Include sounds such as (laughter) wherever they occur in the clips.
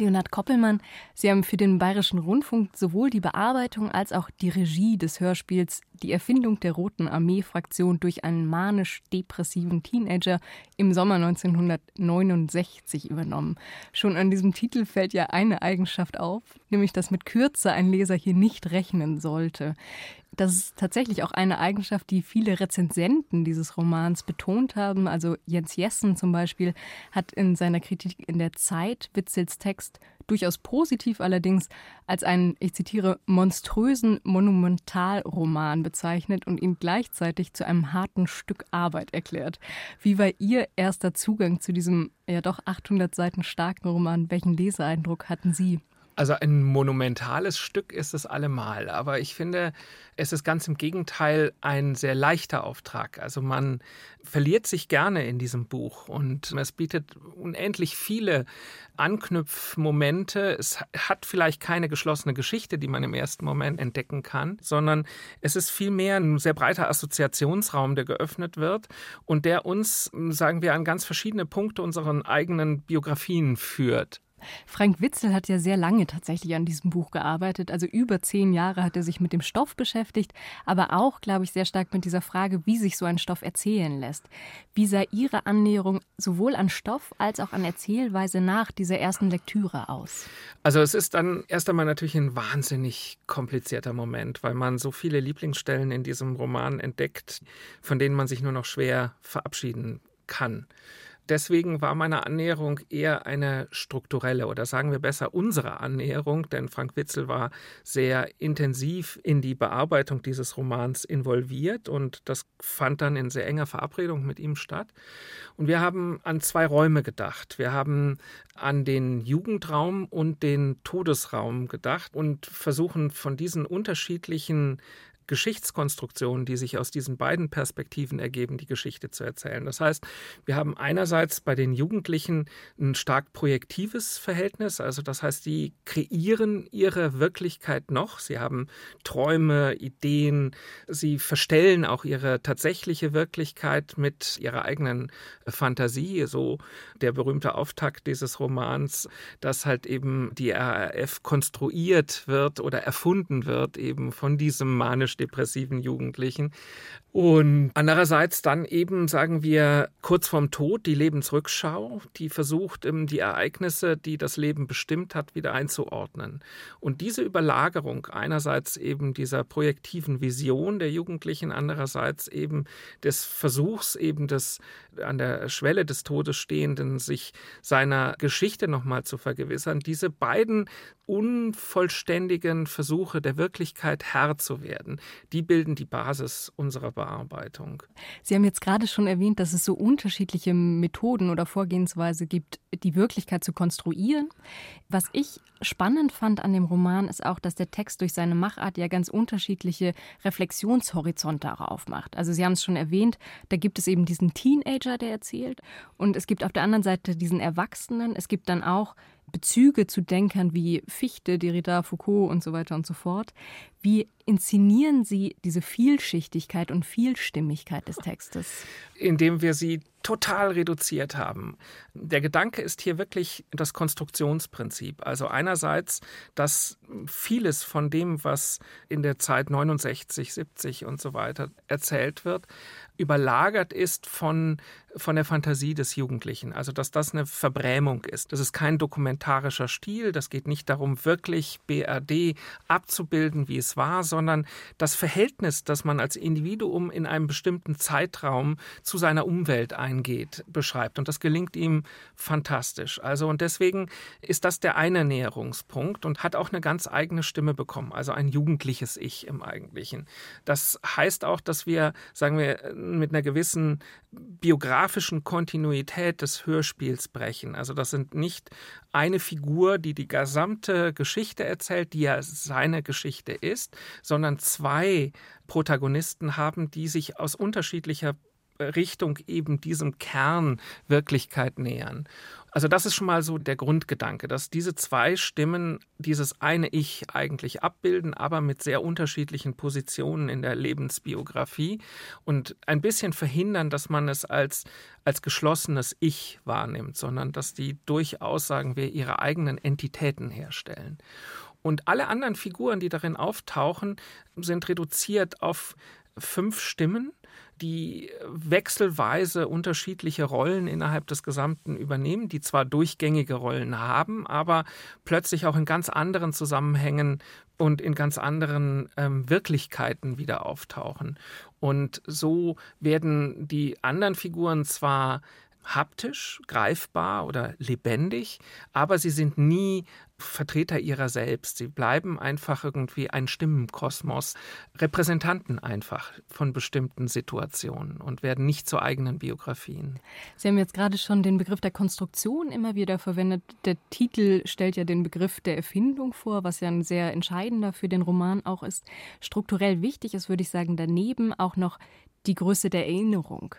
Leonhard Koppelmann, Sie haben für den Bayerischen Rundfunk sowohl die Bearbeitung als auch die Regie des Hörspiels Die Erfindung der Roten Armee-Fraktion durch einen manisch-depressiven Teenager im Sommer 1969 übernommen. Schon an diesem Titel fällt ja eine Eigenschaft auf, nämlich dass mit Kürze ein Leser hier nicht rechnen sollte. Das ist tatsächlich auch eine Eigenschaft, die viele Rezensenten dieses Romans betont haben. Also Jens Jessen zum Beispiel hat in seiner Kritik in der Zeit Witzels Text durchaus positiv allerdings als einen, ich zitiere, monströsen Monumentalroman bezeichnet und ihn gleichzeitig zu einem harten Stück Arbeit erklärt. Wie war Ihr erster Zugang zu diesem ja doch 800 Seiten starken Roman? Welchen Leseeindruck hatten Sie? Also ein monumentales Stück ist es allemal, aber ich finde, es ist ganz im Gegenteil ein sehr leichter Auftrag. Also man verliert sich gerne in diesem Buch und es bietet unendlich viele Anknüpfmomente. Es hat vielleicht keine geschlossene Geschichte, die man im ersten Moment entdecken kann, sondern es ist vielmehr ein sehr breiter Assoziationsraum, der geöffnet wird und der uns, sagen wir, an ganz verschiedene Punkte unserer eigenen Biografien führt. Frank Witzel hat ja sehr lange tatsächlich an diesem Buch gearbeitet. Also über zehn Jahre hat er sich mit dem Stoff beschäftigt, aber auch, glaube ich, sehr stark mit dieser Frage, wie sich so ein Stoff erzählen lässt. Wie sah Ihre Annäherung sowohl an Stoff als auch an Erzählweise nach dieser ersten Lektüre aus? Also es ist dann erst einmal natürlich ein wahnsinnig komplizierter Moment, weil man so viele Lieblingsstellen in diesem Roman entdeckt, von denen man sich nur noch schwer verabschieden kann deswegen war meine Annäherung eher eine strukturelle oder sagen wir besser unsere Annäherung, denn Frank Witzel war sehr intensiv in die Bearbeitung dieses Romans involviert und das fand dann in sehr enger Verabredung mit ihm statt. Und wir haben an zwei Räume gedacht. Wir haben an den Jugendraum und den Todesraum gedacht und versuchen von diesen unterschiedlichen Geschichtskonstruktionen, die sich aus diesen beiden Perspektiven ergeben, die Geschichte zu erzählen. Das heißt, wir haben einerseits bei den Jugendlichen ein stark projektives Verhältnis, also das heißt, die kreieren ihre Wirklichkeit noch, sie haben Träume, Ideen, sie verstellen auch ihre tatsächliche Wirklichkeit mit ihrer eigenen Fantasie, so der berühmte Auftakt dieses Romans, dass halt eben die RAF konstruiert wird oder erfunden wird eben von diesem manisch depressiven Jugendlichen. Und andererseits dann eben, sagen wir, kurz vorm Tod die Lebensrückschau, die versucht, die Ereignisse, die das Leben bestimmt hat, wieder einzuordnen. Und diese Überlagerung einerseits eben dieser projektiven Vision der Jugendlichen, andererseits eben des Versuchs eben des an der Schwelle des Todes stehenden, sich seiner Geschichte nochmal zu vergewissern, diese beiden unvollständigen Versuche der Wirklichkeit Herr zu werden, die bilden die Basis unserer Bearbeitung. Sie haben jetzt gerade schon erwähnt, dass es so unterschiedliche Methoden oder Vorgehensweise gibt, die Wirklichkeit zu konstruieren. Was ich spannend fand an dem Roman ist auch, dass der Text durch seine Machart ja ganz unterschiedliche Reflexionshorizonte auch aufmacht. Also Sie haben es schon erwähnt, da gibt es eben diesen Teenager, der erzählt, und es gibt auf der anderen Seite diesen Erwachsenen. Es gibt dann auch Bezüge zu Denkern wie Fichte, Derrida, Foucault und so weiter und so fort. Wie inszenieren Sie diese Vielschichtigkeit und Vielstimmigkeit des Textes? Indem wir sie total reduziert haben. Der Gedanke ist hier wirklich das Konstruktionsprinzip. Also einerseits, dass vieles von dem, was in der Zeit 69, 70 und so weiter erzählt wird, überlagert ist von, von der Fantasie des Jugendlichen. Also dass das eine Verbrämung ist. Das ist kein dokumentarischer Stil. Das geht nicht darum, wirklich BRD abzubilden, wie es war, sondern das Verhältnis, das man als Individuum in einem bestimmten Zeitraum zu seiner Umwelt eingeht, beschreibt. Und das gelingt ihm fantastisch. Also und deswegen ist das der eine Näherungspunkt und hat auch eine ganz eigene Stimme bekommen. Also ein jugendliches Ich im Eigentlichen. Das heißt auch, dass wir, sagen wir, mit einer gewissen biografischen Kontinuität des Hörspiels brechen. Also das sind nicht eine Figur, die die gesamte Geschichte erzählt, die ja seine Geschichte ist, sondern zwei Protagonisten haben, die sich aus unterschiedlicher Richtung eben diesem Kern Wirklichkeit nähern. Also das ist schon mal so der Grundgedanke, dass diese zwei Stimmen dieses eine Ich eigentlich abbilden, aber mit sehr unterschiedlichen Positionen in der Lebensbiografie und ein bisschen verhindern, dass man es als, als geschlossenes Ich wahrnimmt, sondern dass die durchaus, sagen wir, ihre eigenen Entitäten herstellen. Und alle anderen Figuren, die darin auftauchen, sind reduziert auf fünf Stimmen, die wechselweise unterschiedliche Rollen innerhalb des Gesamten übernehmen, die zwar durchgängige Rollen haben, aber plötzlich auch in ganz anderen Zusammenhängen und in ganz anderen ähm, Wirklichkeiten wieder auftauchen. Und so werden die anderen Figuren zwar haptisch, greifbar oder lebendig, aber sie sind nie Vertreter ihrer selbst. Sie bleiben einfach irgendwie ein Stimmenkosmos, Repräsentanten einfach von bestimmten Situationen und werden nicht zu eigenen Biografien. Sie haben jetzt gerade schon den Begriff der Konstruktion immer wieder verwendet. Der Titel stellt ja den Begriff der Erfindung vor, was ja ein sehr entscheidender für den Roman auch ist. Strukturell wichtig ist, würde ich sagen, daneben auch noch die Größe der Erinnerung.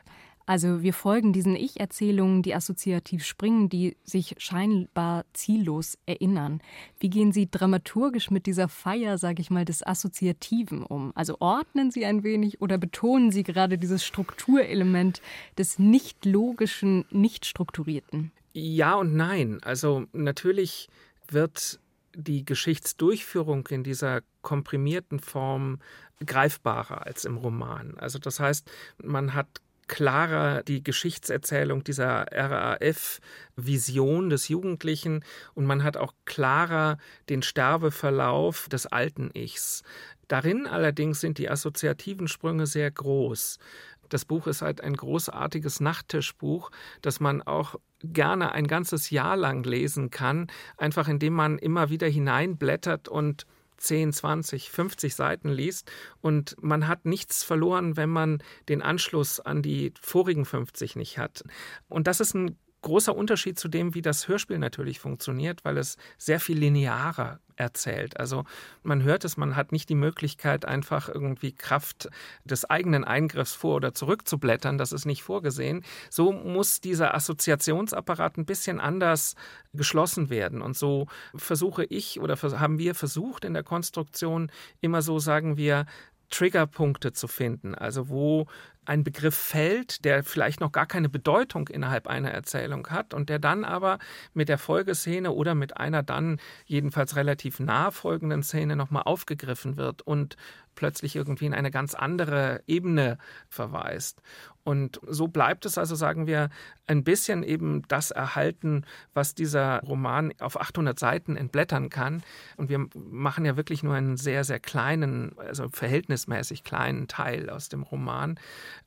Also wir folgen diesen Ich-Erzählungen, die assoziativ springen, die sich scheinbar ziellos erinnern. Wie gehen Sie dramaturgisch mit dieser Feier, sage ich mal, des Assoziativen um? Also ordnen Sie ein wenig oder betonen Sie gerade dieses Strukturelement des nicht logischen, nicht strukturierten? Ja und nein. Also natürlich wird die Geschichtsdurchführung in dieser komprimierten Form greifbarer als im Roman. Also das heißt, man hat klarer die Geschichtserzählung dieser RAF-Vision des Jugendlichen und man hat auch klarer den Sterbeverlauf des alten Ichs. Darin allerdings sind die assoziativen Sprünge sehr groß. Das Buch ist halt ein großartiges Nachttischbuch, das man auch gerne ein ganzes Jahr lang lesen kann, einfach indem man immer wieder hineinblättert und 10, 20, 50 Seiten liest und man hat nichts verloren, wenn man den Anschluss an die vorigen 50 nicht hat. Und das ist ein großer Unterschied zu dem, wie das Hörspiel natürlich funktioniert, weil es sehr viel linearer erzählt. Also man hört es, man hat nicht die Möglichkeit, einfach irgendwie Kraft des eigenen Eingriffs vor oder zurück zu blättern. Das ist nicht vorgesehen. So muss dieser Assoziationsapparat ein bisschen anders geschlossen werden. Und so versuche ich oder haben wir versucht in der Konstruktion immer so, sagen wir, Triggerpunkte zu finden, also wo ein Begriff fällt, der vielleicht noch gar keine Bedeutung innerhalb einer Erzählung hat und der dann aber mit der Folgeszene oder mit einer dann jedenfalls relativ nah folgenden Szene nochmal aufgegriffen wird und plötzlich irgendwie in eine ganz andere Ebene verweist. Und so bleibt es also, sagen wir, ein bisschen eben das erhalten, was dieser Roman auf 800 Seiten entblättern kann. Und wir machen ja wirklich nur einen sehr, sehr kleinen, also verhältnismäßig kleinen Teil aus dem Roman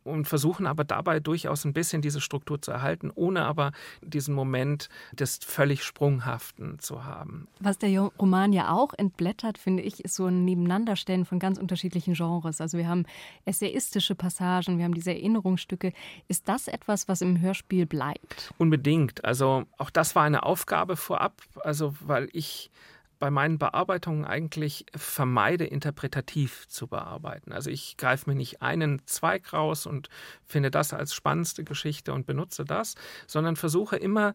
und versuchen aber dabei durchaus ein bisschen diese Struktur zu erhalten, ohne aber diesen Moment des völlig Sprunghaften zu haben. Was der Roman ja auch entblättert, finde ich, ist so ein Nebeneinanderstellen von ganz unterschiedlichen Genres. Also wir haben essayistische Passagen, wir haben diese Erinnerungsstücke. Ist das etwas, was im Hörspiel bleibt? Unbedingt. Also auch das war eine Aufgabe vorab, also weil ich bei meinen Bearbeitungen eigentlich vermeide, interpretativ zu bearbeiten. Also ich greife mir nicht einen Zweig raus und finde das als spannendste Geschichte und benutze das, sondern versuche immer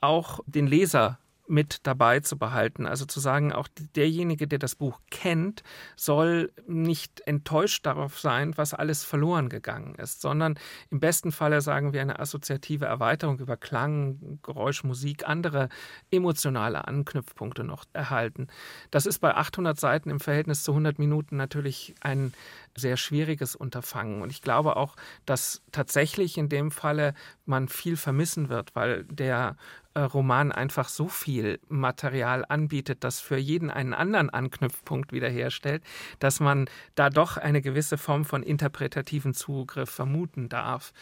auch den Leser mit dabei zu behalten. Also zu sagen, auch derjenige, der das Buch kennt, soll nicht enttäuscht darauf sein, was alles verloren gegangen ist, sondern im besten Falle sagen wir eine assoziative Erweiterung über Klang, Geräusch, Musik, andere emotionale Anknüpfpunkte noch erhalten. Das ist bei 800 Seiten im Verhältnis zu 100 Minuten natürlich ein sehr schwieriges Unterfangen. Und ich glaube auch, dass tatsächlich in dem Falle man viel vermissen wird, weil der Roman einfach so viel Material anbietet, das für jeden einen anderen Anknüpfpunkt wiederherstellt, dass man da doch eine gewisse Form von interpretativen Zugriff vermuten darf.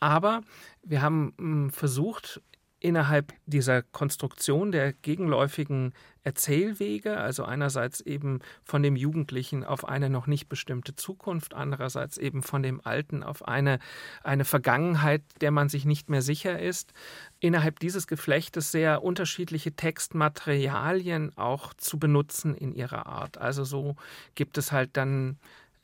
Aber wir haben hm, versucht, innerhalb dieser Konstruktion der gegenläufigen Erzählwege, also einerseits eben von dem Jugendlichen auf eine noch nicht bestimmte Zukunft, andererseits eben von dem Alten auf eine, eine Vergangenheit, der man sich nicht mehr sicher ist, innerhalb dieses Geflechtes sehr unterschiedliche Textmaterialien auch zu benutzen in ihrer Art. Also so gibt es halt dann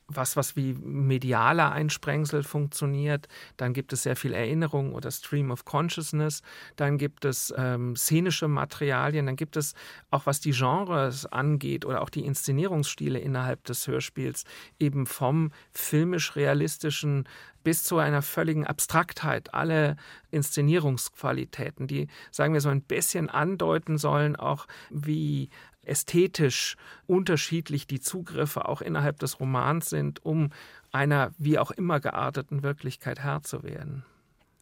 was, was wie medialer Einsprengsel funktioniert. Dann gibt es sehr viel Erinnerung oder Stream of Consciousness. Dann gibt es ähm, szenische Materialien. Dann gibt es auch, was die Genres angeht oder auch die Inszenierungsstile innerhalb des Hörspiels, eben vom filmisch-realistischen bis zu einer völligen Abstraktheit, alle Inszenierungsqualitäten, die, sagen wir so, ein bisschen andeuten sollen, auch wie ästhetisch unterschiedlich die Zugriffe auch innerhalb des Romans sind, um einer wie auch immer gearteten Wirklichkeit Herr zu werden.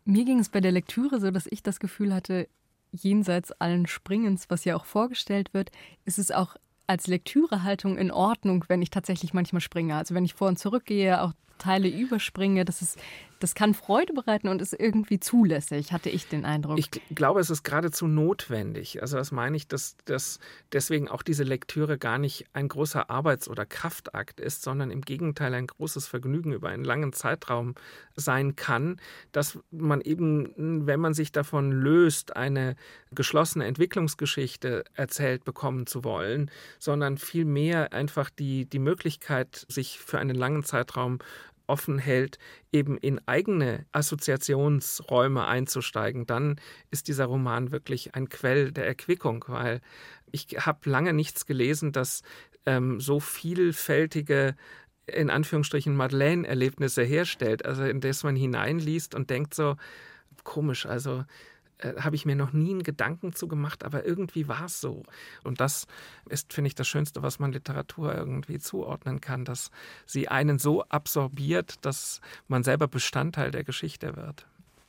Mir ging es bei der Lektüre so, dass ich das Gefühl hatte, jenseits allen Springens, was ja auch vorgestellt wird, ist es auch als Lektürehaltung in Ordnung, wenn ich tatsächlich manchmal springe. Also wenn ich vor und zurück gehe, auch Teile überspringe. Das, ist, das kann Freude bereiten und ist irgendwie zulässig, hatte ich den Eindruck. Ich glaube, es ist geradezu notwendig. Also das meine ich, dass, dass deswegen auch diese Lektüre gar nicht ein großer Arbeits- oder Kraftakt ist, sondern im Gegenteil ein großes Vergnügen über einen langen Zeitraum sein kann, dass man eben, wenn man sich davon löst, eine geschlossene Entwicklungsgeschichte erzählt bekommen zu wollen, sondern vielmehr einfach die, die Möglichkeit, sich für einen langen Zeitraum offen hält, eben in eigene Assoziationsräume einzusteigen, dann ist dieser Roman wirklich ein Quell der Erquickung, weil ich habe lange nichts gelesen, das ähm, so vielfältige in Anführungsstrichen Madeleine-Erlebnisse herstellt, also in das man hineinliest und denkt so, komisch, also äh, habe ich mir noch nie einen Gedanken zu gemacht, aber irgendwie war es so. Und das ist, finde ich, das Schönste, was man Literatur irgendwie zuordnen kann, dass sie einen so absorbiert, dass man selber Bestandteil der Geschichte wird.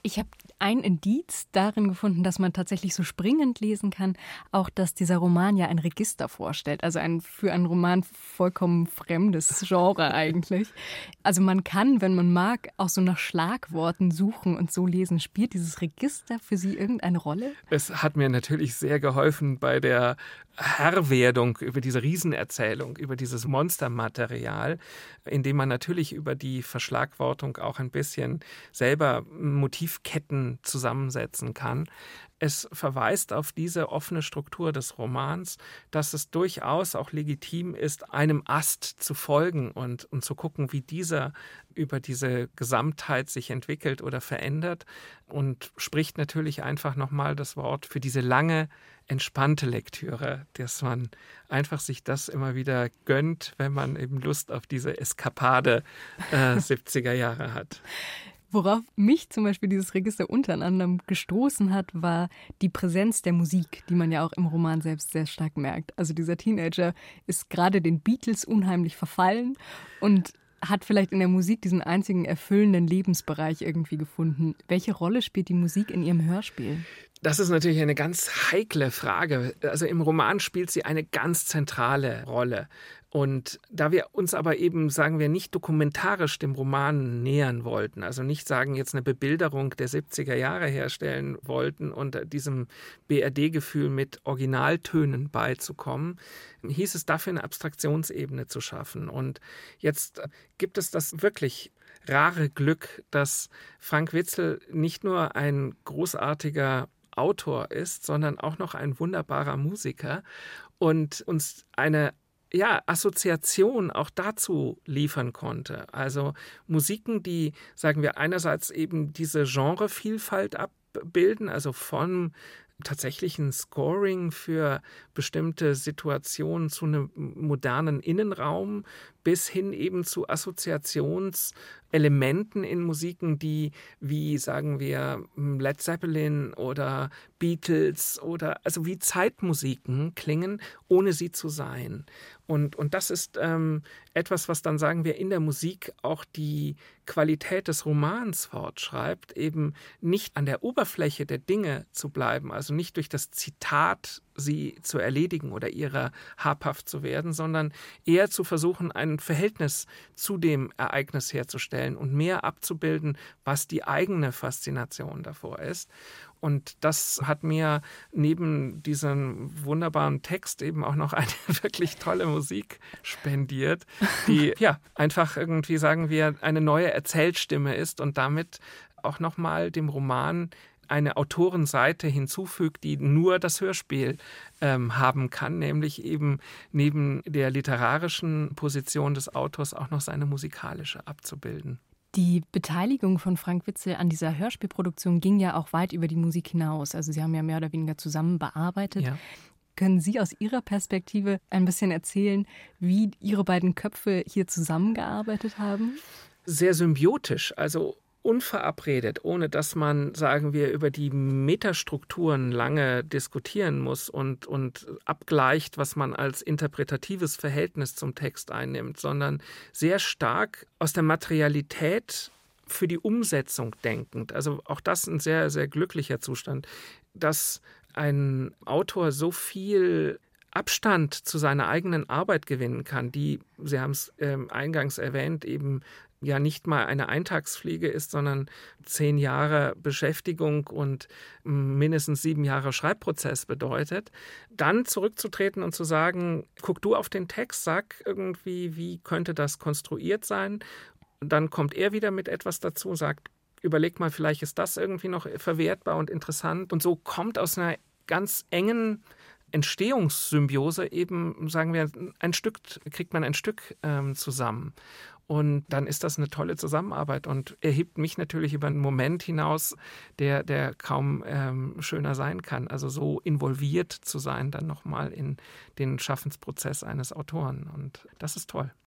Ich habe ein Indiz darin gefunden, dass man tatsächlich so springend lesen kann, auch dass dieser Roman ja ein Register vorstellt. Also ein für einen Roman vollkommen fremdes Genre eigentlich. Also man kann, wenn man mag, auch so nach Schlagworten suchen und so lesen. Spielt dieses Register für Sie irgendeine Rolle? Es hat mir natürlich sehr geholfen bei der Herrwerdung über diese Riesenerzählung, über dieses Monstermaterial, indem man natürlich über die Verschlagwortung auch ein bisschen selber Motivketten zusammensetzen kann. Es verweist auf diese offene Struktur des Romans, dass es durchaus auch legitim ist, einem Ast zu folgen und, und zu gucken, wie dieser über diese Gesamtheit sich entwickelt oder verändert und spricht natürlich einfach nochmal das Wort für diese lange, entspannte Lektüre, dass man einfach sich das immer wieder gönnt, wenn man eben Lust auf diese Eskapade äh, (laughs) 70er Jahre hat. Worauf mich zum Beispiel dieses Register unter anderem gestoßen hat, war die Präsenz der Musik, die man ja auch im Roman selbst sehr stark merkt. Also dieser Teenager ist gerade den Beatles unheimlich verfallen und hat vielleicht in der Musik diesen einzigen erfüllenden Lebensbereich irgendwie gefunden. Welche Rolle spielt die Musik in Ihrem Hörspiel? Das ist natürlich eine ganz heikle Frage. Also im Roman spielt sie eine ganz zentrale Rolle. Und da wir uns aber eben, sagen wir, nicht dokumentarisch dem Roman nähern wollten, also nicht sagen, jetzt eine Bebilderung der 70er Jahre herstellen wollten und diesem BRD-Gefühl mit Originaltönen beizukommen, hieß es dafür eine Abstraktionsebene zu schaffen. Und jetzt gibt es das wirklich rare Glück, dass Frank Witzel nicht nur ein großartiger Autor ist, sondern auch noch ein wunderbarer Musiker und uns eine ja, Assoziation auch dazu liefern konnte. Also Musiken, die, sagen wir, einerseits eben diese Genrevielfalt abbilden, also von tatsächlichen Scoring für bestimmte Situationen zu einem modernen Innenraum bis hin eben zu Assoziationselementen in Musiken, die wie sagen wir Led Zeppelin oder Beatles oder also wie Zeitmusiken klingen, ohne sie zu sein. Und, und das ist ähm, etwas, was dann, sagen wir, in der Musik auch die Qualität des Romans fortschreibt, eben nicht an der Oberfläche der Dinge zu bleiben, also nicht durch das Zitat sie zu erledigen oder ihrer habhaft zu werden, sondern eher zu versuchen, ein Verhältnis zu dem Ereignis herzustellen und mehr abzubilden, was die eigene Faszination davor ist. Und das hat mir neben diesem wunderbaren Text eben auch noch eine (laughs) wirklich tolle Musik spendiert, die (laughs) ja einfach irgendwie, sagen wir, eine neue Erzählstimme ist und damit auch nochmal dem Roman eine Autorenseite hinzufügt, die nur das Hörspiel ähm, haben kann, nämlich eben neben der literarischen Position des Autors auch noch seine musikalische abzubilden. Die Beteiligung von Frank Witzel an dieser Hörspielproduktion ging ja auch weit über die Musik hinaus. Also Sie haben ja mehr oder weniger zusammen bearbeitet. Ja. Können Sie aus Ihrer Perspektive ein bisschen erzählen, wie Ihre beiden Köpfe hier zusammengearbeitet haben? Sehr symbiotisch. Also unverabredet, ohne dass man, sagen wir, über die Metastrukturen lange diskutieren muss und, und abgleicht, was man als interpretatives Verhältnis zum Text einnimmt, sondern sehr stark aus der Materialität für die Umsetzung denkend. Also auch das ein sehr, sehr glücklicher Zustand, dass ein Autor so viel Abstand zu seiner eigenen Arbeit gewinnen kann, die, Sie haben es äh, eingangs erwähnt, eben ja nicht mal eine Eintagspflege ist, sondern zehn Jahre Beschäftigung und mindestens sieben Jahre Schreibprozess bedeutet, dann zurückzutreten und zu sagen, guck du auf den Text, sag irgendwie, wie könnte das konstruiert sein. dann kommt er wieder mit etwas dazu, sagt, überleg mal, vielleicht ist das irgendwie noch verwertbar und interessant. Und so kommt aus einer ganz engen Entstehungssymbiose eben, sagen wir, ein Stück, kriegt man ein Stück ähm, zusammen. Und dann ist das eine tolle Zusammenarbeit und erhebt mich natürlich über einen Moment hinaus, der, der kaum ähm, schöner sein kann. Also so involviert zu sein, dann nochmal in den Schaffensprozess eines Autoren. Und das ist toll.